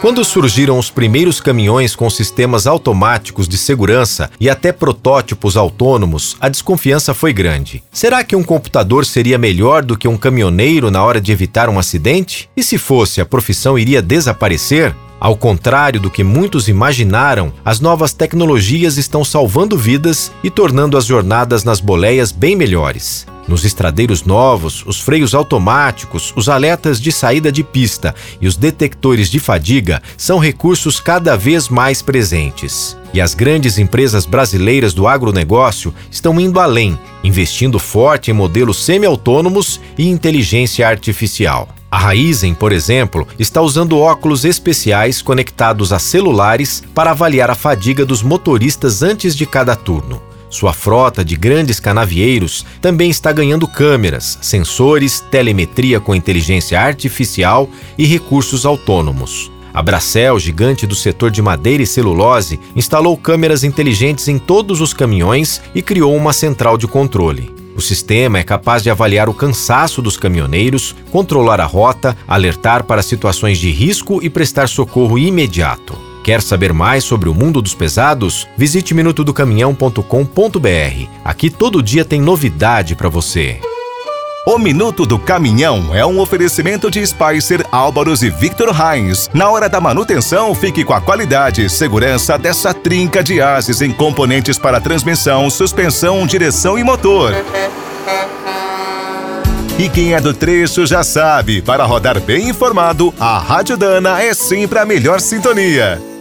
Quando surgiram os primeiros caminhões com sistemas automáticos de segurança e até protótipos autônomos, a desconfiança foi grande. Será que um computador seria melhor do que um caminhoneiro na hora de evitar um acidente? E se fosse, a profissão iria desaparecer? Ao contrário do que muitos imaginaram, as novas tecnologias estão salvando vidas e tornando as jornadas nas boleias bem melhores. Nos estradeiros novos, os freios automáticos, os alertas de saída de pista e os detectores de fadiga são recursos cada vez mais presentes. E as grandes empresas brasileiras do agronegócio estão indo além, investindo forte em modelos semi-autônomos e inteligência artificial. A Raizen, por exemplo, está usando óculos especiais conectados a celulares para avaliar a fadiga dos motoristas antes de cada turno. Sua frota de grandes canavieiros também está ganhando câmeras, sensores, telemetria com inteligência artificial e recursos autônomos. A Bracel, gigante do setor de madeira e celulose, instalou câmeras inteligentes em todos os caminhões e criou uma central de controle. O sistema é capaz de avaliar o cansaço dos caminhoneiros, controlar a rota, alertar para situações de risco e prestar socorro imediato. Quer saber mais sobre o mundo dos pesados? Visite minutodocaminhão.com.br. Aqui todo dia tem novidade para você. O Minuto do Caminhão é um oferecimento de Spicer, Álvaros e Victor Heinz. Na hora da manutenção, fique com a qualidade e segurança dessa trinca de ases em componentes para transmissão, suspensão, direção e motor. E quem é do trecho já sabe, para rodar bem informado, a Rádio Dana é sempre a melhor sintonia.